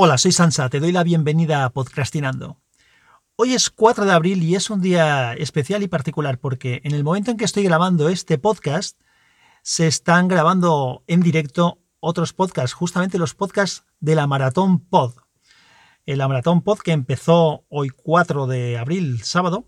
Hola, soy Sansa, te doy la bienvenida a Podcastinando. Hoy es 4 de abril y es un día especial y particular porque en el momento en que estoy grabando este podcast se están grabando en directo otros podcasts, justamente los podcasts de la Maratón Pod. La Maratón Pod que empezó hoy 4 de abril, sábado,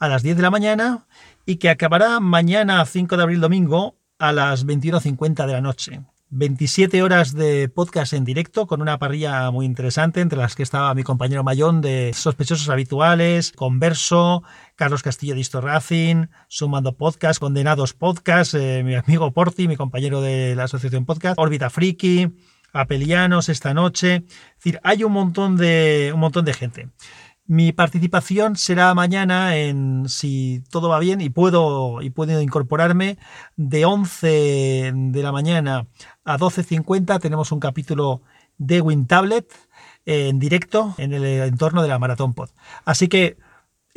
a las 10 de la mañana y que acabará mañana 5 de abril, domingo, a las 21.50 de la noche. 27 horas de podcast en directo con una parrilla muy interesante entre las que estaba mi compañero Mayón de Sospechosos Habituales, Converso, Carlos Castillo de Histo Racing, Sumando Podcast, Condenados Podcast, eh, mi amigo Porti, mi compañero de la Asociación Podcast, Órbita Friki, Apelianos esta noche. Es decir, hay un montón de, un montón de gente. Mi participación será mañana en, si todo va bien y puedo, y puedo incorporarme, de 11 de la mañana a 12.50 tenemos un capítulo de WinTablet en directo en el entorno de la Maratón Pod. Así que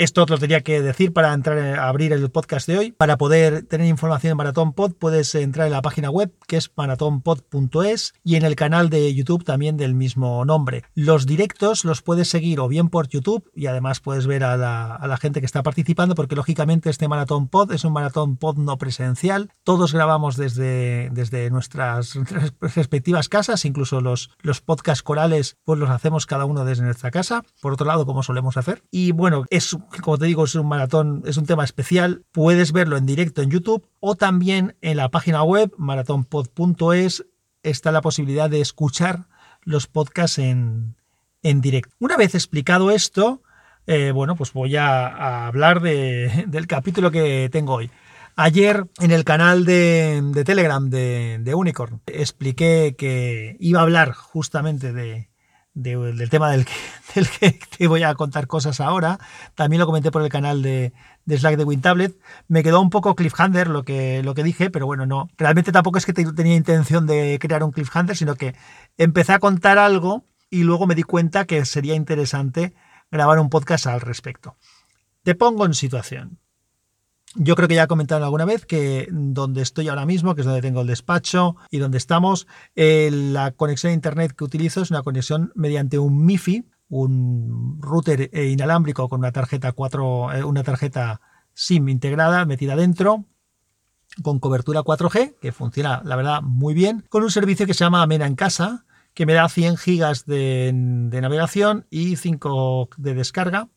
esto te lo tenía que decir para entrar a abrir el podcast de hoy. Para poder tener información en Maratón Pod, puedes entrar en la página web que es maratonpod.es y en el canal de YouTube también del mismo nombre. Los directos los puedes seguir o bien por YouTube y además puedes ver a la, gente que está participando porque lógicamente este Maratón Pod es un Maratón Pod no presencial. Todos grabamos desde, desde nuestras respectivas casas, incluso los, los podcasts corales pues los hacemos cada uno desde nuestra casa, por otro lado como solemos hacer. Y bueno, es como te digo, es un maratón, es un tema especial. Puedes verlo en directo en YouTube o también en la página web maratonpod.es está la posibilidad de escuchar los podcasts en, directo. Una vez explicado esto, eh, bueno, pues voy a, hablar del capítulo que tengo hoy. Ayer en el canal de, Telegram de, de, Unicorn expliqué que iba a hablar justamente de, del tema del que, te voy a contar cosas ahora. También lo comenté por el canal de, Slack de WinTablet. Me quedó un poco cliffhanger lo que, lo que dije, pero bueno, no. Realmente tampoco es que tenía intención de crear un cliffhanger, sino que empecé a contar algo y luego me di cuenta que sería interesante grabar un podcast al respecto. Te pongo en situación. Yo creo que ya he comentado alguna vez que donde estoy ahora mismo, que es donde tengo el despacho y donde estamos, eh, la conexión a Internet que utilizo es una conexión mediante un MIFI, un router eh, inalámbrico con una tarjeta 4, eh, una tarjeta SIM integrada metida dentro, con cobertura 4G, que funciona, la verdad, muy bien, con un servicio que se llama Amena en Casa, que me da 100 gigas de, de navegación y 5 de descarga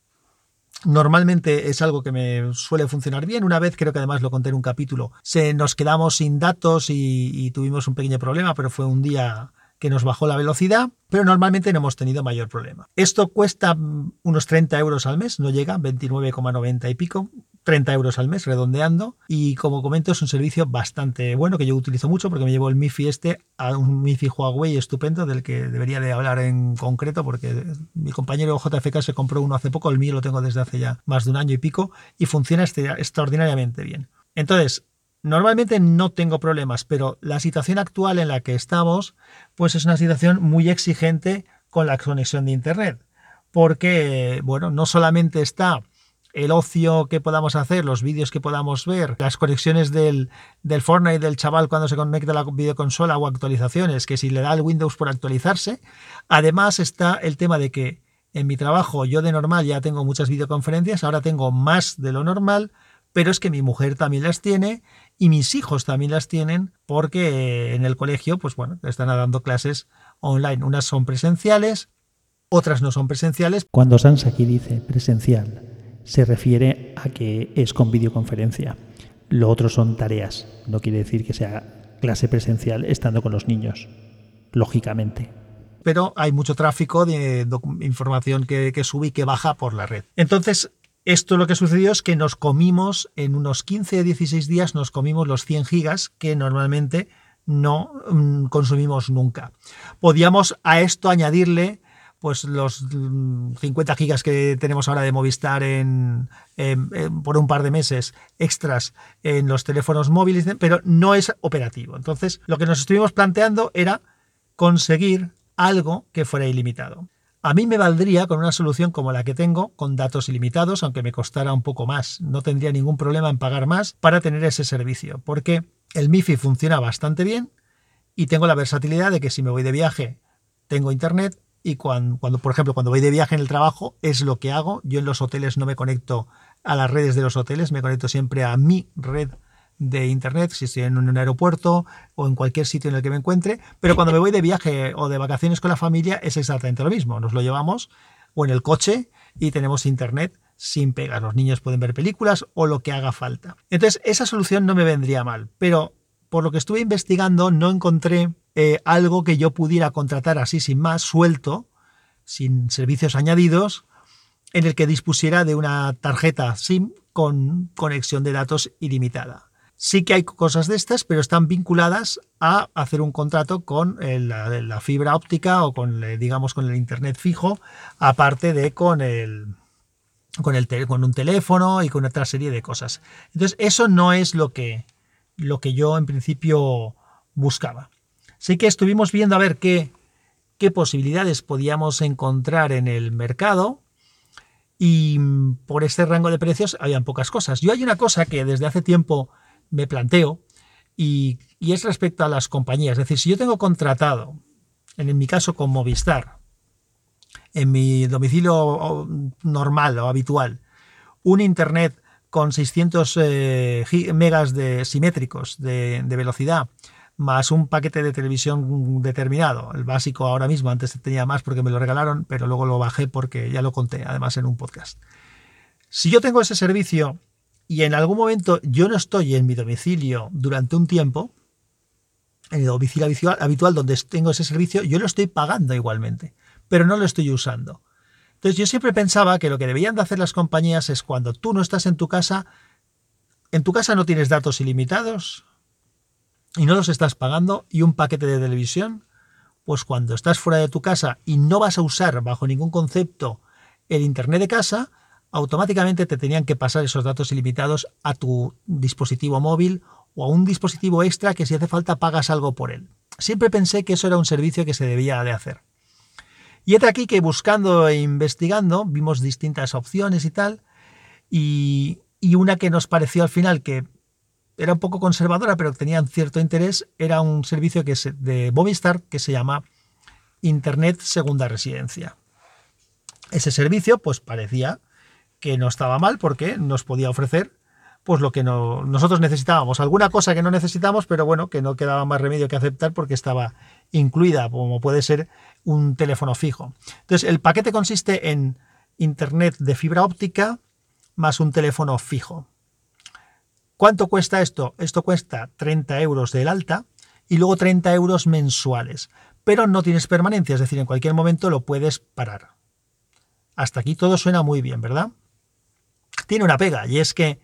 Normalmente es algo que me suele funcionar bien. Una vez, creo que además lo conté en un capítulo, se nos quedamos sin datos y, tuvimos un pequeño problema, pero fue un día que nos bajó la velocidad, pero normalmente no hemos tenido mayor problema. Esto cuesta unos 30 euros al mes, no llega, 29,90 y pico, 30 euros al mes, redondeando. Y como comento, es un servicio bastante bueno que yo utilizo mucho porque me llevo el MIFI este a un MIFI Huawei estupendo del que debería de hablar en concreto porque mi compañero JFK se compró uno hace poco, el mío lo tengo desde hace ya más de un año y pico y funciona este, extraordinariamente bien. Entonces, Normalmente no tengo problemas, pero la situación actual en la que estamos, pues es una situación muy exigente con la conexión de Internet. Porque, bueno, no solamente está el ocio que podamos hacer, los vídeos que podamos ver, las conexiones del, del Fortnite del chaval cuando se conecta a la videoconsola o actualizaciones, que si le da el Windows por actualizarse. Además está el tema de que en mi trabajo yo de normal ya tengo muchas videoconferencias, ahora tengo más de lo normal, pero es que mi mujer también las tiene y mis hijos también las tienen porque en el colegio, pues bueno, están dando clases online. Unas son presenciales, otras no son presenciales. Cuando Sans aquí dice presencial, se refiere a que es con videoconferencia. Lo otro son tareas. No quiere decir que sea clase presencial estando con los niños, lógicamente. Pero hay mucho tráfico de información que, sube y que baja por la red. Entonces, esto lo que sucedió es que nos comimos, en unos 15 o 16 días, nos comimos los 100 gigas que normalmente no mm, consumimos nunca. Podíamos a esto añadirle pues los 50 mm, gigas que tenemos ahora de Movistar en, por un par de meses extras en los teléfonos móviles, pero no es operativo. Entonces, lo que nos estuvimos planteando era conseguir algo que fuera ilimitado. A mí me valdría con una solución como la que tengo, con datos ilimitados, aunque me costara un poco más. No tendría ningún problema en pagar más para tener ese servicio, porque el MIFI funciona bastante bien y tengo la versatilidad de que si me voy de viaje tengo internet y cuando, por ejemplo, cuando voy de viaje en el trabajo, es lo que hago. Yo en los hoteles no me conecto a las redes de los hoteles, me conecto siempre a mi red de internet, si estoy en un aeropuerto o en cualquier sitio en el que me encuentre, pero cuando me voy de viaje o de vacaciones con la familia es exactamente lo mismo, nos lo llevamos o en el coche y tenemos internet sin pegas, los niños pueden ver películas o lo que haga falta. Entonces, esa solución no me vendría mal, pero por lo que estuve investigando no encontré eh, algo que yo pudiera contratar así sin más, suelto, sin servicios añadidos, en el que dispusiera de una tarjeta SIM con conexión de datos ilimitada. Sí que hay cosas de estas, pero están vinculadas a hacer un contrato con eh, la, fibra óptica o con, eh, digamos, con el internet fijo, aparte de con con, el, con un teléfono y con otra serie de cosas. Entonces, eso no es lo que, lo que yo en principio buscaba. Sí que estuvimos viendo a ver qué, qué posibilidades podíamos encontrar en el mercado y por este rango de precios habían pocas cosas. Yo hay una cosa que desde hace tiempo me planteo y, es respecto a las compañías. Es decir, si yo tengo contratado, en mi caso con Movistar, en mi domicilio normal o habitual, un Internet con 600 eh, megas de simétricos de, de velocidad más un paquete de televisión determinado. El básico ahora mismo, antes tenía más porque me lo regalaron, pero luego lo bajé porque ya lo conté, además en un podcast. Si yo tengo ese servicio y en algún momento yo no estoy en mi domicilio durante un tiempo, en el domicilio habitual donde tengo ese servicio, yo lo estoy pagando igualmente, pero no lo estoy usando. Entonces yo siempre pensaba que lo que deberían de hacer las compañías es cuando tú no estás en tu casa, en tu casa no tienes datos ilimitados, y no los estás pagando y un paquete de televisión, pues cuando estás fuera de tu casa y no vas a usar bajo ningún concepto el Internet de casa, automáticamente te tenían que pasar esos datos ilimitados a tu dispositivo móvil o a un dispositivo extra que si hace falta pagas algo por él. Siempre pensé que eso era un servicio que se debía de hacer. Y es aquí que buscando e investigando vimos distintas opciones y tal, y, y una que nos pareció al final que era un poco conservadora, pero tenía cierto interés, era un servicio que de Movistar que se llama Internet Segunda Residencia. Ese servicio, pues parecía que no estaba mal porque nos podía ofrecer pues lo que no, nosotros necesitábamos, alguna cosa que no necesitamos, pero bueno, que no quedaba más remedio que aceptar porque estaba incluida, como puede ser un teléfono fijo. Entonces, el paquete consiste en internet de fibra óptica más un teléfono fijo. ¿Cuánto cuesta esto? Esto cuesta 30 euros del alta y luego 30 euros mensuales. Pero no tienes permanencia, es decir, en cualquier momento lo puedes parar. Hasta aquí todo suena muy bien, ¿verdad? Tiene una pega, y es que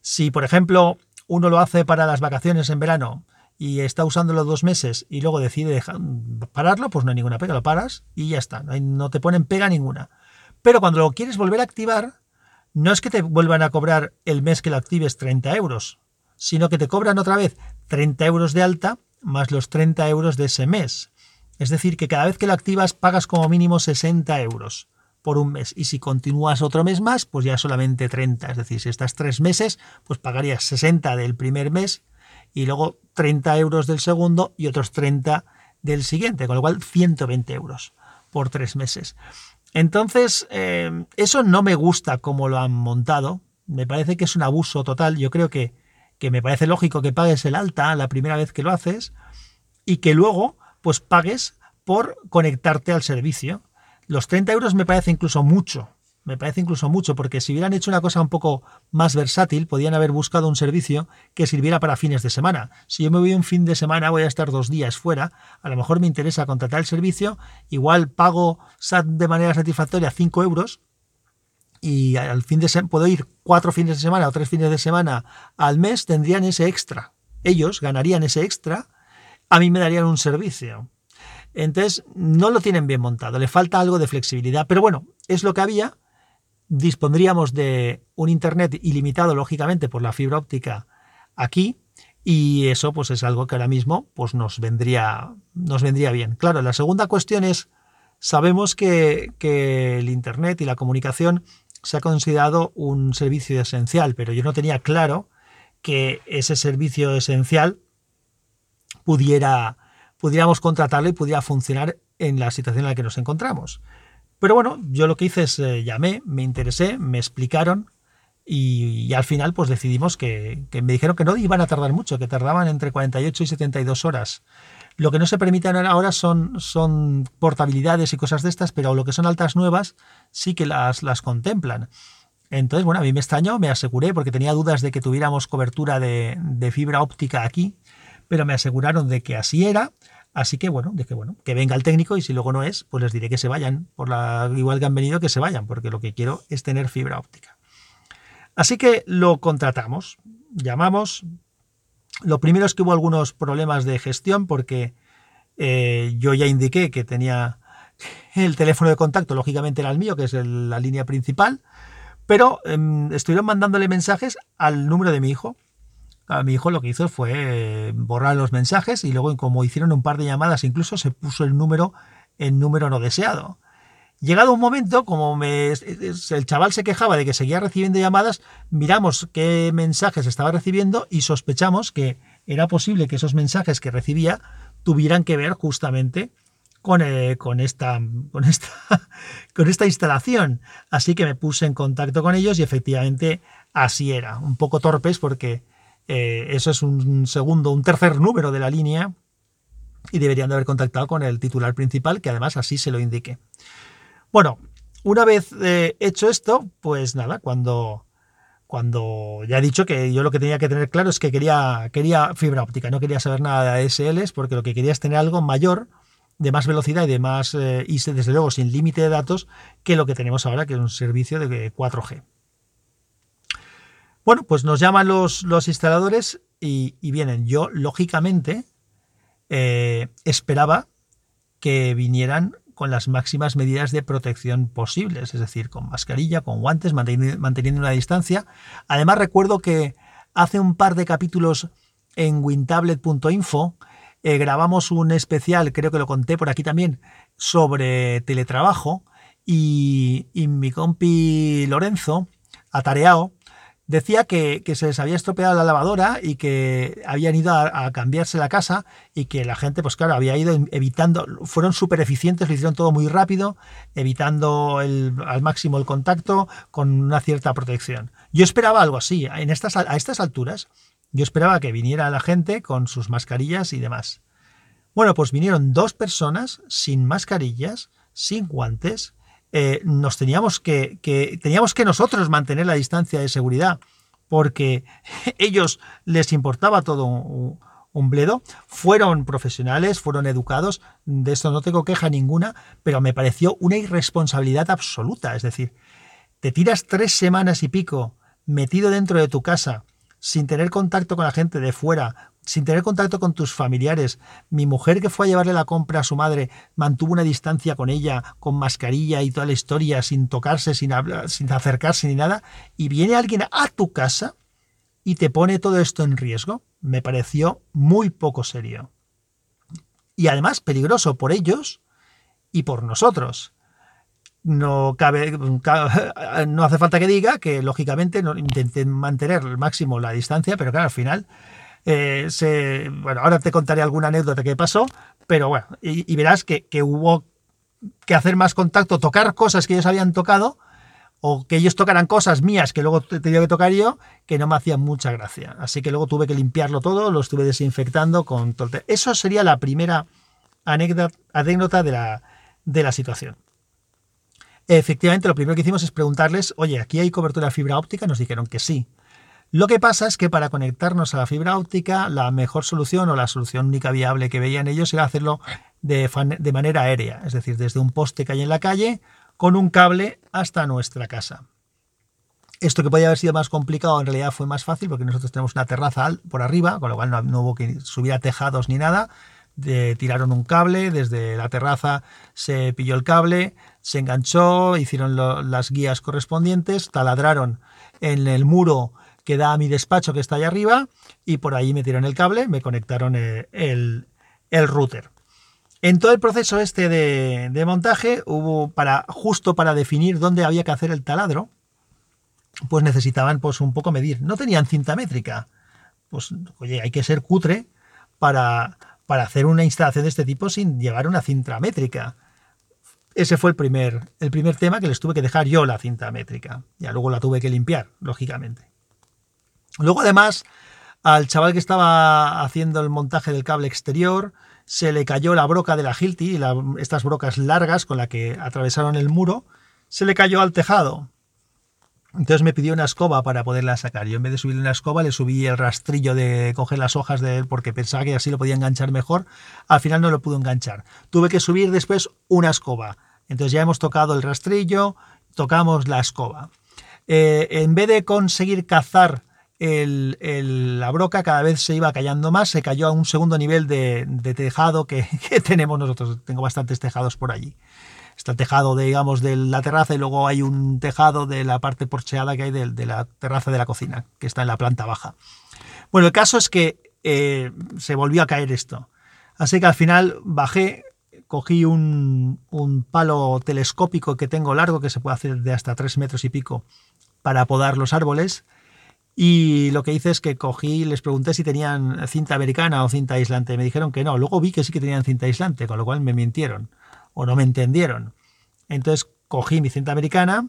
si, por ejemplo, uno lo hace para las vacaciones en verano y está usándolo dos meses y luego decide pararlo, pues no hay ninguna pega, lo paras y ya está, no te ponen pega ninguna. Pero cuando lo quieres volver a activar, no es que te vuelvan a cobrar el mes que lo actives 30 euros, sino que te cobran otra vez 30 euros de alta más los 30 euros de ese mes. Es decir, que cada vez que lo activas pagas como mínimo 60 euros por un mes. Y si continúas otro mes más, pues ya solamente 30. Es decir, si estás tres meses, pues pagarías 60 del primer mes y luego 30 euros del segundo y otros 30 del siguiente, con lo cual 120 euros por tres meses. Entonces, eh, eso no me gusta como lo han montado. Me parece que es un abuso total. Yo creo que, que me parece lógico que pagues el alta la primera vez que lo haces y que luego pues pagues por conectarte al servicio. Los 30 euros me parece incluso mucho me parece incluso mucho, porque si hubieran hecho una cosa un poco más versátil, podían haber buscado un servicio que sirviera para fines de semana. Si yo me voy un fin de semana, voy a estar dos días fuera, a lo mejor me interesa contratar el servicio, igual pago de manera satisfactoria 5 euros y al fin de semana puedo ir cuatro fines de semana o tres fines de semana al mes, tendrían ese extra. Ellos ganarían ese extra, a mí me darían un servicio. Entonces, no lo tienen bien montado, le falta algo de flexibilidad, pero bueno, es lo que había dispondríamos de un Internet ilimitado, lógicamente, por la fibra óptica aquí, y eso pues es algo que ahora mismo pues, nos, vendría, nos vendría bien. Claro, la segunda cuestión es, sabemos que, que el Internet y la comunicación se ha considerado un servicio esencial, pero yo no tenía claro que ese servicio esencial pudiera, pudiéramos contratarlo y pudiera funcionar en la situación en la que nos encontramos. Pero bueno, yo lo que hice es eh, llamé, me interesé, me explicaron y, al final pues decidimos que, me dijeron que no iban a tardar mucho, que tardaban entre 48 y 72 horas. Lo que no se permiten ahora son, son portabilidades y cosas de estas, pero lo que son altas nuevas sí que las, las contemplan. Entonces, bueno, a mí me extrañó, me aseguré, porque tenía dudas de que tuviéramos cobertura de, fibra óptica aquí, pero me aseguraron de que así era. Así que bueno, que bueno, que venga el técnico y si luego no es, pues les diré que se vayan, por la igual que han venido que se vayan, porque lo que quiero es tener fibra óptica. Así que lo contratamos, llamamos. Lo primero es que hubo algunos problemas de gestión porque eh, yo ya indiqué que tenía el teléfono de contacto, lógicamente era el mío, que es la línea principal, pero em, estuvieron mandándole mensajes al número de mi hijo. A mi hijo lo que hizo fue eh, borrar los mensajes y luego, como hicieron un par de llamadas, incluso se puso el número en número no deseado. Llegado un momento, como el chaval se quejaba de que seguía recibiendo llamadas, miramos qué mensajes estaba recibiendo y sospechamos que era posible que esos mensajes que recibía tuvieran que ver justamente con, eh, con, esta, con, esta, con esta instalación. Así que me puse en contacto con ellos y efectivamente así era. Un poco torpes porque eh, eso es un segundo, un tercer número de la línea y deberían de haber contactado con el titular principal, que además así se lo indique. Bueno, una vez eh, hecho esto, pues nada, cuando, cuando ya he dicho que yo lo que tenía que tener claro es que quería, quería fibra óptica, no quería saber nada de SLs porque lo que quería es tener algo mayor de más velocidad y de más eh, y desde luego sin límite de datos que lo que tenemos ahora, que es un servicio de 4G. Bueno, pues nos llaman los, los instaladores y, vienen. Yo, lógicamente, eh, esperaba que vinieran con las máximas medidas de protección posibles, es decir, con mascarilla, con guantes, manteniendo una distancia. Además, recuerdo que hace un par de capítulos en wintablet.info eh, grabamos un especial, creo que lo conté por aquí también, sobre teletrabajo y, mi compi Lorenzo, atareado, decía que, se les había estropeado la lavadora y que habían ido a, cambiarse la casa y que la gente, pues claro, había ido evitando, fueron súper eficientes, lo hicieron todo muy rápido, evitando al máximo el contacto con una cierta protección. Yo esperaba algo así, en estas, a estas alturas, yo esperaba que viniera la gente con sus mascarillas y demás. Bueno, pues vinieron dos personas sin mascarillas, sin guantes. Eh, nos teníamos que, teníamos que nosotros mantener la distancia de seguridad porque ellos les importaba todo un, un bledo. Fueron profesionales, fueron educados, de esto no tengo queja ninguna, pero me pareció una irresponsabilidad absoluta. Es decir, te tiras tres semanas y pico metido dentro de tu casa sin tener contacto con la gente de fuera, sin tener contacto con tus familiares. Mi mujer que fue a llevarle la compra a su madre mantuvo una distancia con ella, con mascarilla y toda la historia, sin tocarse, sin, hablar, sin acercarse ni nada, y viene alguien a tu casa y te pone todo esto en riesgo. Me pareció muy poco serio. Y además peligroso por ellos y por nosotros no cabe, no hace falta que diga que lógicamente intenten mantener al máximo la distancia, pero claro, al final eh, bueno, ahora te contaré alguna anécdota que pasó, pero bueno, y, verás que, hubo que hacer más contacto, tocar cosas que ellos habían tocado, o que ellos tocaran cosas mías que luego tenía que tocar yo, que no me hacían mucha gracia. Así que luego tuve que limpiarlo todo, lo estuve desinfectando con todo. Eso sería la primera anécdota, anécdota de, la, de la situación. Efectivamente, lo primero que hicimos es preguntarles, oye, ¿aquí hay cobertura de fibra óptica? Nos dijeron que sí. Lo que pasa es que para conectarnos a la fibra óptica, la mejor solución o la solución única viable que veían ellos era hacerlo de, manera aérea, es decir, desde un poste que hay en la calle con un cable hasta nuestra casa. Esto que podía haber sido más complicado en realidad fue más fácil porque nosotros tenemos una terraza por arriba, con lo cual no, hubo que subir a tejados ni nada. tiraron un cable, desde la terraza se pilló el cable, se enganchó, hicieron las guías correspondientes, taladraron en el muro que da a mi despacho que está ahí arriba y por ahí metieron el cable, me conectaron eh, el, router. En todo el proceso este de, montaje hubo para justo para definir dónde había que hacer el taladro, pues necesitaban pues un poco medir. No tenían cinta métrica. Pues oye, hay que ser cutre para, para hacer una instalación de este tipo sin llevar una cinta métrica. Ese fue el primer, el primer tema que les tuve que dejar yo la cinta métrica. Ya luego la tuve que limpiar, lógicamente. Luego, además, al chaval que estaba haciendo el montaje del cable exterior, se le cayó la broca de la Hilti, estas brocas largas con las que atravesaron el muro, se le cayó al tejado. Entonces me pidió una escoba para poderla sacar. Yo en vez de subirle una escoba le subí el rastrillo de coger las hojas de él porque pensaba que así lo podía enganchar mejor. Al final no lo pudo enganchar. Tuve que subir después una escoba. Entonces ya hemos tocado el rastrillo, tocamos la escoba. Eh, en vez de conseguir cazar la broca, cada vez se iba callando más. Se cayó a un segundo nivel de, tejado que tenemos nosotros. Tengo bastantes tejados por allí está el tejado, de, digamos, de la terraza y luego hay un tejado de la parte porcheada que hay de, la terraza de la cocina, que está en la planta baja. Bueno, el caso es que eh, se volvió a caer esto. Así que al final bajé, cogí un, palo telescópico que tengo largo, que se puede hacer de hasta tres metros y pico, para podar los árboles. Y lo que hice es que cogí, les pregunté si tenían cinta americana o cinta aislante. Me dijeron que no. Luego vi que sí que tenían cinta aislante, con lo cual me mintieron o no me entendieron. Entonces cogí mi cinta americana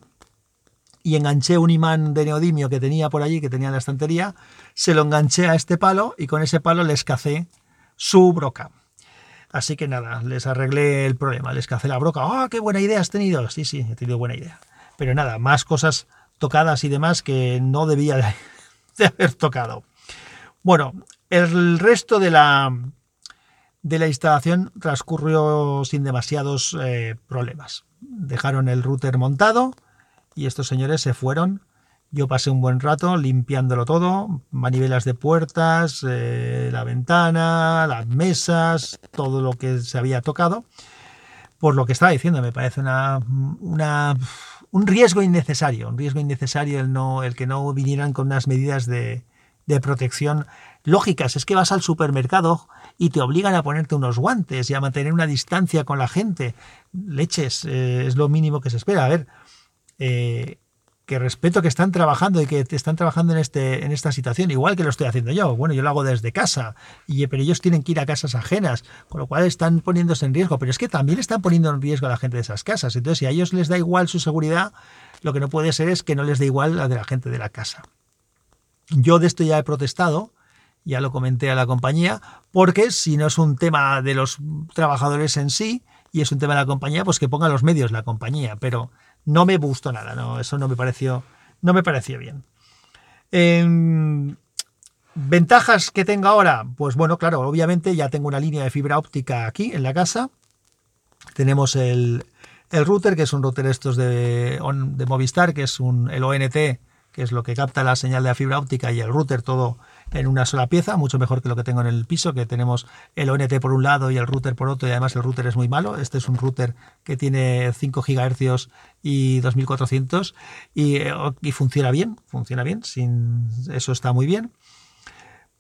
y enganché un imán de neodimio que tenía por allí, que tenía en la estantería, se lo enganché a este palo y con ese palo les cacé su broca. Así que nada, les arreglé el problema, les cacé la broca. ¡Ah, qué buena idea has tenido! Sí, sí, he tenido buena idea. Pero nada, más cosas tocadas y demás que no debía de haber tocado. Bueno, el resto de la, de la instalación transcurrió sin demasiados eh, problemas. Dejaron el router montado y estos señores se fueron. Yo pasé un buen rato limpiándolo todo, manivelas de puertas, eh, la ventana, las mesas, todo lo que se había tocado. Por lo que estaba diciendo, me parece una, un riesgo innecesario, un riesgo innecesario el, no, el que no vinieran con unas medidas de, de protección lógicas. Es que vas al supermercado y te obligan a ponerte unos guantes y a mantener una distancia con la gente. Leches, eh, es lo mínimo que se espera. A ver, eh, que respeto que están trabajando y que están trabajando en, este, en esta situación, igual que lo estoy haciendo yo. Bueno, yo lo hago desde casa, y, pero ellos tienen que ir a casas ajenas, con lo cual están poniéndose en riesgo. Pero es que también están poniendo en riesgo a la gente de esas casas. Entonces, si a ellos les da igual su seguridad, lo que no puede ser es que no les dé igual la de la gente de la casa. Yo de esto ya he protestado, ya lo comenté a la compañía, porque si no es un tema de los trabajadores en sí y es un tema de la compañía, pues que ponga los medios la compañía, pero no me gustó nada, no, eso no me pareció, no me pareció bien. Em, ¿Ventajas que tengo ahora? Pues bueno, claro, obviamente ya tengo una línea de fibra óptica aquí en la casa. Tenemos el, router, que es un router estos de, de Movistar, que es un, el ONT, que es lo que capta la señal de la fibra óptica y el router todo en una sola pieza, mucho mejor que lo que tengo en el piso, que tenemos el ONT por un lado y el router por otro, y además el router es muy malo. Este es un router que tiene 5 GHz y 2400 y, y funciona bien, funciona bien, sin, eso está muy bien.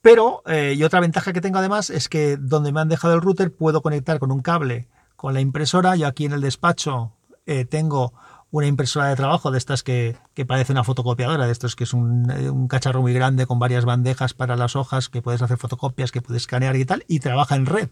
Pero, eh, y otra ventaja que tengo además es que donde me han dejado el router puedo conectar con un cable con la impresora. Yo aquí en el despacho eh, tengo una impresora de trabajo de estas que, parece una fotocopiadora, de estos que es un, cacharro muy grande con varias bandejas para las hojas, que puedes hacer fotocopias, que puedes escanear y tal, y trabaja en red.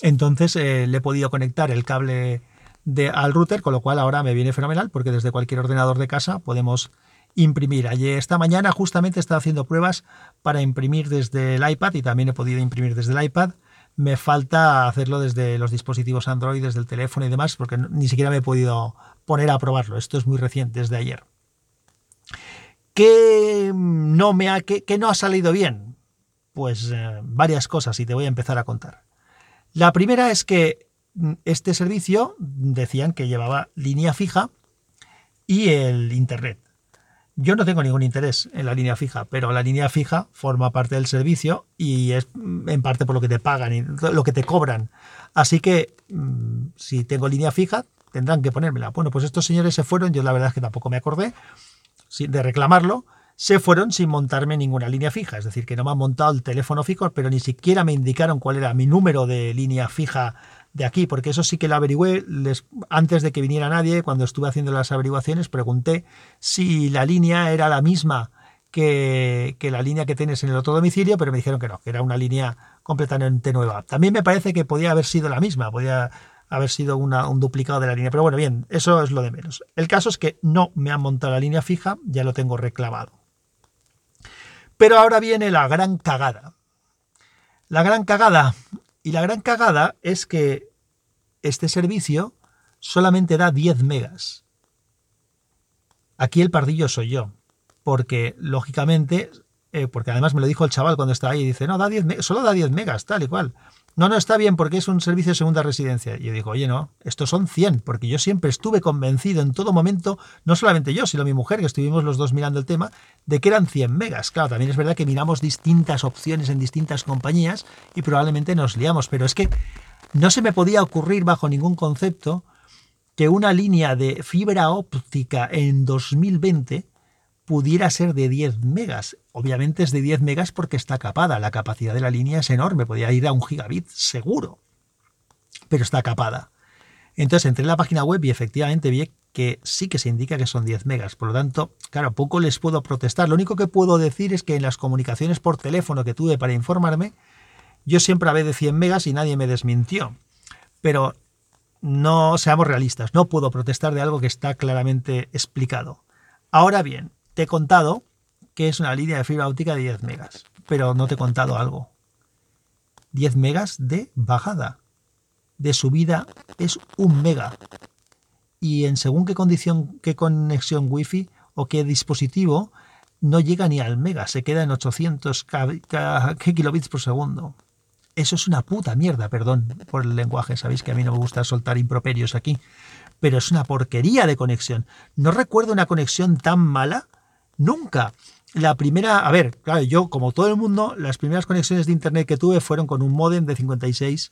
Entonces eh, le he podido conectar el cable de, al router, con lo cual ahora me viene fenomenal porque desde cualquier ordenador de casa podemos imprimir. Ayer, esta mañana justamente he estado haciendo pruebas para imprimir desde el iPad y también he podido imprimir desde el iPad me falta hacerlo desde los dispositivos Android, desde el teléfono y demás, porque ni siquiera me he podido poner a probarlo. Esto es muy reciente, desde ayer. ¿Qué no, me ha, no ha salido bien? Pues eh, varias cosas y te voy a empezar a contar. La primera es que mm, este servicio decían que llevaba línea fija y el Internet. Yo no tengo ningún interés en la línea fija, pero la línea fija forma parte del servicio y es mm, en parte por lo que te pagan y lo que te cobran. Así que mm, si tengo línea fija, tendrán que ponérmela. Bueno, pues estos señores se fueron, yo la verdad es que tampoco me acordé de reclamarlo, se fueron sin montarme ninguna línea fija, es decir, que no me han montado el teléfono fijo, pero ni siquiera me indicaron cuál era mi número de línea fija de aquí, porque eso sí que lo averigüé antes de que viniera nadie, cuando estuve haciendo las averiguaciones, pregunté si la línea era la misma que, la línea que tienes en el otro domicilio, pero me dijeron que no, que era una línea completamente nueva. También me parece que podía haber sido la misma, podía haber sido un duplicado de la línea. Pero bueno, bien, eso es lo de menos. El caso es que no me han montado la línea fija, ya lo tengo reclamado. Pero ahora viene la gran cagada. La gran cagada. Y la gran cagada es que este servicio solamente da 10 megas. Aquí el pardillo soy yo. Porque, lógicamente, eh, porque además me lo dijo el chaval cuando estaba ahí, dice, no, da 10 solo da 10 megas, tal y cual. No, no, está bien porque es un servicio de segunda residencia. Y yo digo, oye, no, estos son 100, porque yo siempre estuve convencido en todo momento, no solamente yo, sino mi mujer, que estuvimos los dos mirando el tema, de que eran 100 megas. Claro, también es verdad que miramos distintas opciones en distintas compañías y probablemente nos liamos, pero es que no se me podía ocurrir bajo ningún concepto que una línea de fibra óptica en 2020 pudiera ser de 10 megas. Obviamente es de 10 megas porque está capada. La capacidad de la línea es enorme, podría ir a un gigabit seguro, pero está capada. Entonces entré en la página web y efectivamente vi que sí que se indica que son 10 megas. Por lo tanto, claro, poco les puedo protestar. Lo único que puedo decir es que en las comunicaciones por teléfono que tuve para informarme, yo siempre hablé de 100 megas y nadie me desmintió. Pero no seamos realistas, no puedo protestar de algo que está claramente explicado. Ahora bien, te he contado que es una línea de fibra óptica de 10 megas, pero no te he contado algo. 10 megas de bajada. De subida es un mega. Y en según qué condición, qué conexión wifi o qué dispositivo, no llega ni al mega, se queda en 800 kilobits por segundo. Eso es una puta mierda, perdón por el lenguaje, sabéis que a mí no me gusta soltar improperios aquí, pero es una porquería de conexión. No recuerdo una conexión tan mala Nunca. La primera, a ver, claro, yo como todo el mundo, las primeras conexiones de internet que tuve fueron con un modem de 56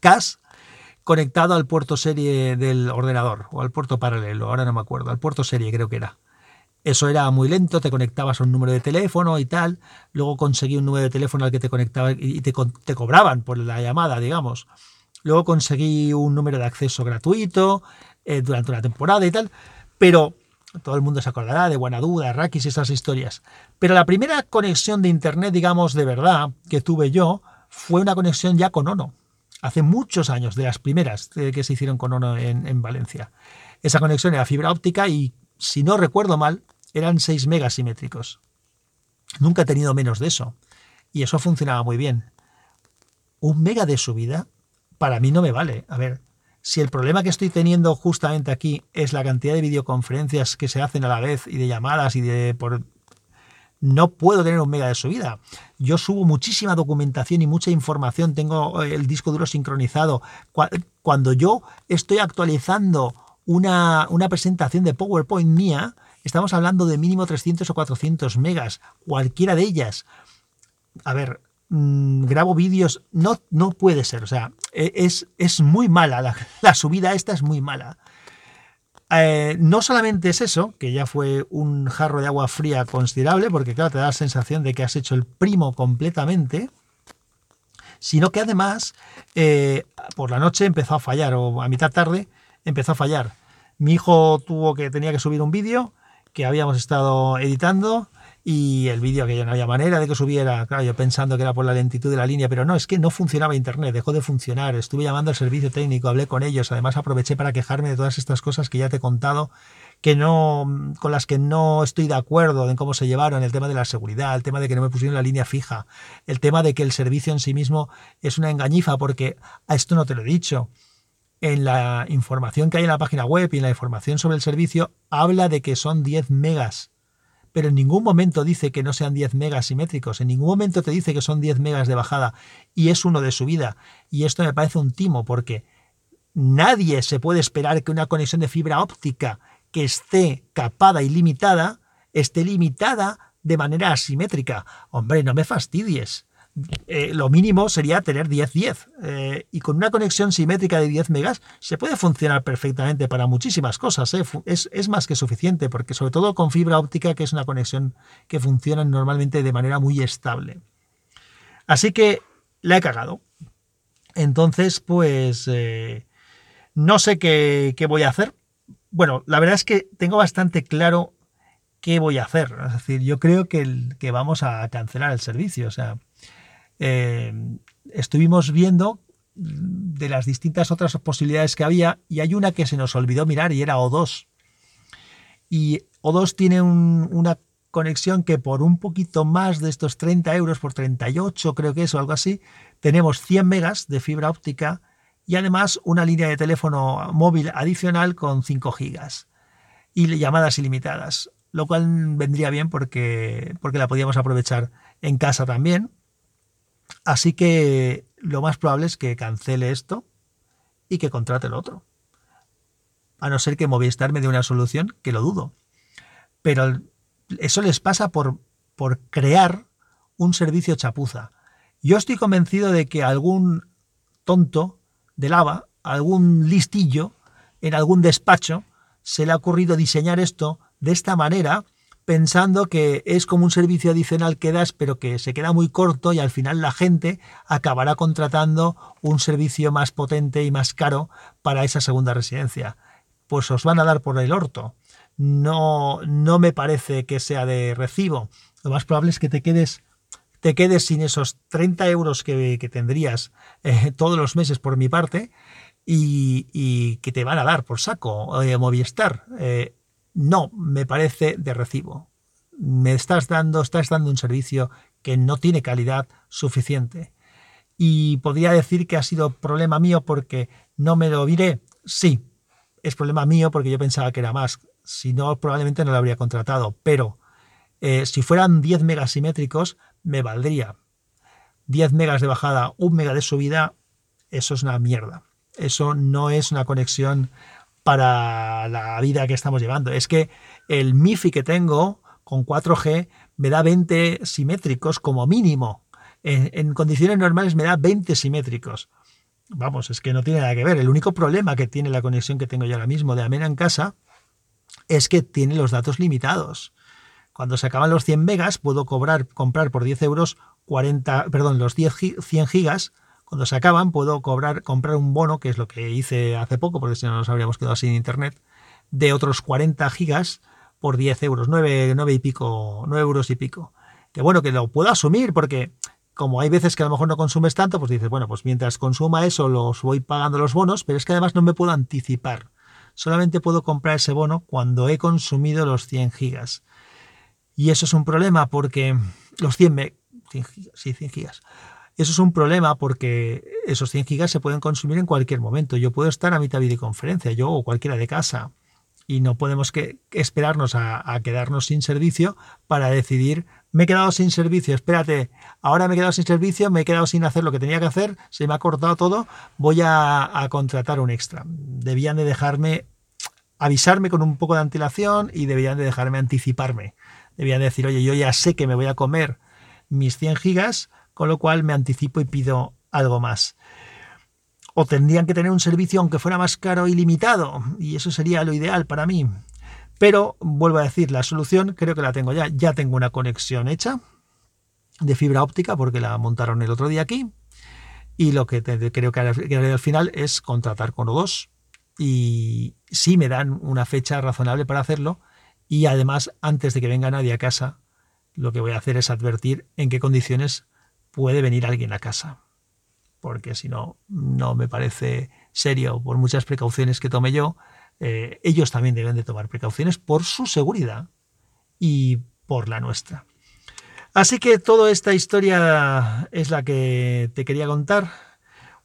CAS conectado al puerto serie del ordenador o al puerto paralelo, ahora no me acuerdo, al puerto serie creo que era. Eso era muy lento, te conectabas a un número de teléfono y tal, luego conseguí un número de teléfono al que te conectaba y te, te cobraban por la llamada, digamos. Luego conseguí un número de acceso gratuito eh, durante una temporada y tal, pero todo el mundo se acordará de Buenadu, de Arrakis y esas historias. Pero la primera conexión de Internet, digamos, de verdad, que tuve yo, fue una conexión ya con Ono. Hace muchos años, de las primeras que se hicieron con Ono en, Valencia. Esa conexión era fibra óptica y, si no recuerdo mal, eran 6 megas simétricos. Nunca he tenido menos de eso. Y eso funcionaba muy bien. Un mega de subida, para mí no me vale. A ver, si el problema que estoy teniendo justamente aquí es la cantidad de videoconferencias que se hacen a la vez y de llamadas y de por no puedo tener un mega de subida. Yo subo muchísima documentación y mucha información, tengo eh, el disco duro sincronizado. Cuando yo estoy actualizando una, una presentación de PowerPoint mía, estamos hablando de mínimo 300 o 400 megas, cualquiera de ellas. A ver, Mm, grabo vídeos, no, no puede ser, o sea, e, es, es muy mala, la, subida esta es muy mala. Eh, no solamente es eso, que ya fue un jarro de agua fría considerable, porque claro, te da la sensación de que has hecho el primo completamente, sino que además eh, por la noche empezó a fallar, o a mitad tarde empezó a fallar. Mi hijo tuvo que, tenía que subir un vídeo que habíamos estado editando, y el vídeo que ya no había manera de que subiera, claro, yo pensando que era por la lentitud de la línea, pero no, es que no funcionaba internet, dejó de funcionar, estuve llamando al servicio técnico, hablé con ellos, además aproveché para quejarme de todas estas cosas que ya te he contado, que no, con las que no estoy de acuerdo en cómo se llevaron, el tema de la seguridad, el tema de que no me pusieron la línea fija, el tema de que el servicio en sí mismo es una engañifa, porque a esto no te lo he dicho. En la información que hay en la página web y en la información sobre el servicio, habla de que son 10 megas pero en ningún momento dice que no sean 10 megas simétricos, en ningún momento te dice que son 10 megas de bajada y es uno de subida. Y esto me parece un timo porque nadie se puede esperar que una conexión de fibra óptica que esté capada y limitada esté limitada de manera asimétrica. Hombre, no me fastidies. Eh, lo mínimo sería tener 10-10. Eh, y con una conexión simétrica de 10 megas se puede funcionar perfectamente para muchísimas cosas. ¿eh? Es, es, más que suficiente, porque sobre todo con fibra óptica, que es una conexión que funciona normalmente de manera muy estable. Así que la he cagado. Entonces, pues no sé qué, qué voy a hacer. Bueno, la verdad es que tengo bastante claro ¿qué voy a hacer? Es decir, yo creo que, que vamos a cancelar el servicio. O sea, eh, estuvimos viendo de las distintas otras posibilidades que había y hay una que se nos olvidó mirar y era O2. Y O2 tiene una conexión que por un poquito más de estos 30 euros, por 38 creo que es o algo así, tenemos 100 megas de fibra óptica y además una línea de teléfono móvil adicional con 5 gigas y llamadas ilimitadas, lo cual vendría bien porque, porque la podíamos aprovechar en casa también. Así que lo más probable es que cancele esto y que contrate el otro. A no ser que Movistar me dé una solución, que lo dudo. Pero eso les pasa por, por crear un servicio chapuza. Yo estoy convencido de que algún tonto de lava, algún listillo, en algún despacho, se le ha ocurrido diseñar esto de esta manera, pensando que es como un servicio adicional que das, pero que se queda muy corto y al final la gente acabará contratando un servicio más potente y más caro para esa segunda residencia. Pues os van a dar por el orto no, no me parece que sea de recibo. Lo más probable es que te quedes, te quedes sin esos 30 euros que, tendrías eh, todos los meses por mi parte y, que te van a dar por saco de Movistar. Eh, no me parece de recibo. Me estás dando, estás dando un servicio que no tiene calidad suficiente. Y podría decir que ha sido problema mío porque no me lo viré. Sí, es problema mío porque yo pensaba que era más si no, probablemente no lo habría contratado. Pero eh, si fueran 10 megas simétricos, me valdría. 10 megas de bajada, 1 mega de subida, eso es una mierda. Eso no es una conexión para la vida que estamos llevando. Es que el MIFI que tengo con 4G me da 20 simétricos como mínimo. En, condiciones normales me da 20 simétricos. Vamos, es que no tiene nada que ver. El único problema que tiene la conexión que tengo yo ahora mismo de Amena en casa es que tiene los datos limitados. Cuando se acaban los 100 megas, puedo cobrar, comprar por 10 euros 40, perdón, los 10, 100 gigas. Cuando se acaban, puedo comprar un bono, que es lo que hice hace poco, porque si no nos habríamos quedado sin internet, de otros 40 gigas por 10 euros, 9, 9 y pico, 9 euros y pico. Que bueno, que lo puedo asumir, porque como hay veces que a lo mejor no consumes tanto, pues dices, bueno, pues mientras consuma eso, los voy pagando los bonos, pero es que además no me puedo anticipar solamente puedo comprar ese bono cuando he consumido los 100 gigas. Y eso es un problema porque los 100, 100 gigas, sí, 100 gigas. Eso es un problema porque esos 100 gigas se pueden consumir en cualquier momento. Yo puedo estar a mitad de videoconferencia, yo o cualquiera de casa, y no podemos que, esperarnos a, quedarnos sin servicio para decidir, me he quedado sin servicio, espérate, ahora me he quedado sin servicio, me he quedado sin hacer lo que tenía que hacer, se me ha cortado todo, voy a, contratar un extra. Debían de dejarme avisarme con un poco de antelación y debían de dejarme anticiparme. Debían de decir, oye, yo ya sé que me voy a comer mis 100 gigas, con lo cual me anticipo y pido algo más. O tendrían que tener un servicio aunque fuera más caro y limitado, y eso sería lo ideal para mí. Pero vuelvo a decir, la solución creo que la tengo ya. Ya tengo una conexión hecha de fibra óptica porque la montaron el otro día aquí. Y lo que creo que haré al final es contratar con O2 y sí me dan una fecha razonable para hacerlo y además antes de que venga nadie a casa lo que voy a hacer es advertir en qué condiciones puede venir alguien a casa porque si no no me parece serio por muchas precauciones que tome yo eh, ellos también deben de tomar precauciones por su seguridad y por la nuestra así que toda esta historia es la que te quería contar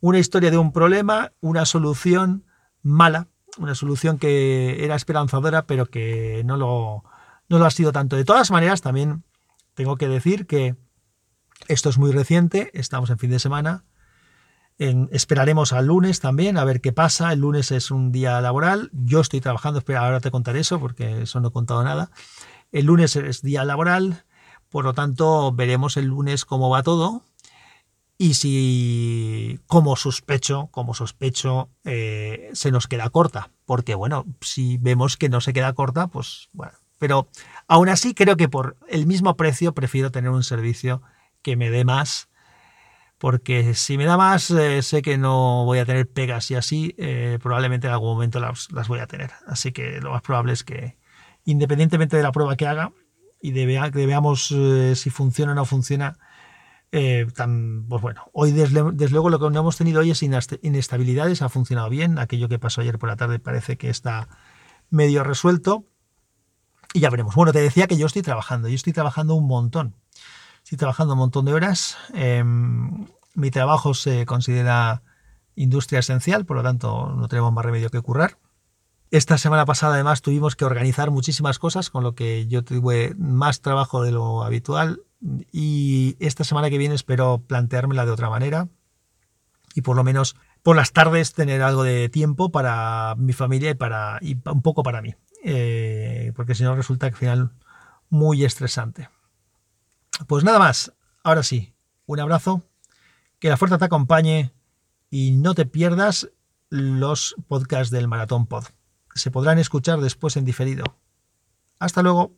una historia de un problema una solución mala, una solución que era esperanzadora, pero que no lo, no lo ha sido tanto. De todas maneras, también tengo que decir que esto es muy reciente, estamos en fin de semana. esperaremos al lunes también a ver qué pasa. El lunes es un día laboral. Yo estoy trabajando, espera, ahora te contaré eso porque eso no he contado nada. El lunes es día laboral, por lo tanto veremos el lunes cómo va todo y si, como sospecho, como sospecho, eh, se nos queda corta. Porque, bueno, si vemos que no se queda corta, pues bueno. Pero aún así creo que por el mismo precio prefiero tener un servicio que me dé más. Porque si me da más, eh, sé que no voy a tener pegas y así, eh, probablemente en algún momento las, voy a tener. Así que lo más probable es que independientemente de la prueba que haga y de, que veamos eh, si funciona o no funciona, tan, pues bueno, hoy desde, luego lo que no hemos tenido hoy es inestabilidades, ha funcionado bien, aquello que pasó ayer por la tarde parece que está medio resuelto y ya veremos. Bueno, te decía que yo estoy trabajando, yo estoy trabajando un montón, estoy trabajando un montón de horas, em, mi trabajo se considera industria esencial, por lo tanto no tenemos más remedio que currar. Esta semana pasada además tuvimos que organizar muchísimas cosas, con lo que yo tuve más trabajo de lo habitual y esta semana que viene espero planteármela de otra manera y por lo menos por las tardes tener algo de tiempo para mi familia y, para, y un poco para mí, eh, porque si no resulta al final muy estresante. Pues nada más, ahora sí, un abrazo, que la fuerza te acompañe y no te pierdas los podcasts del Maratón Pod. Se podrán escuchar después en diferido. Hasta luego.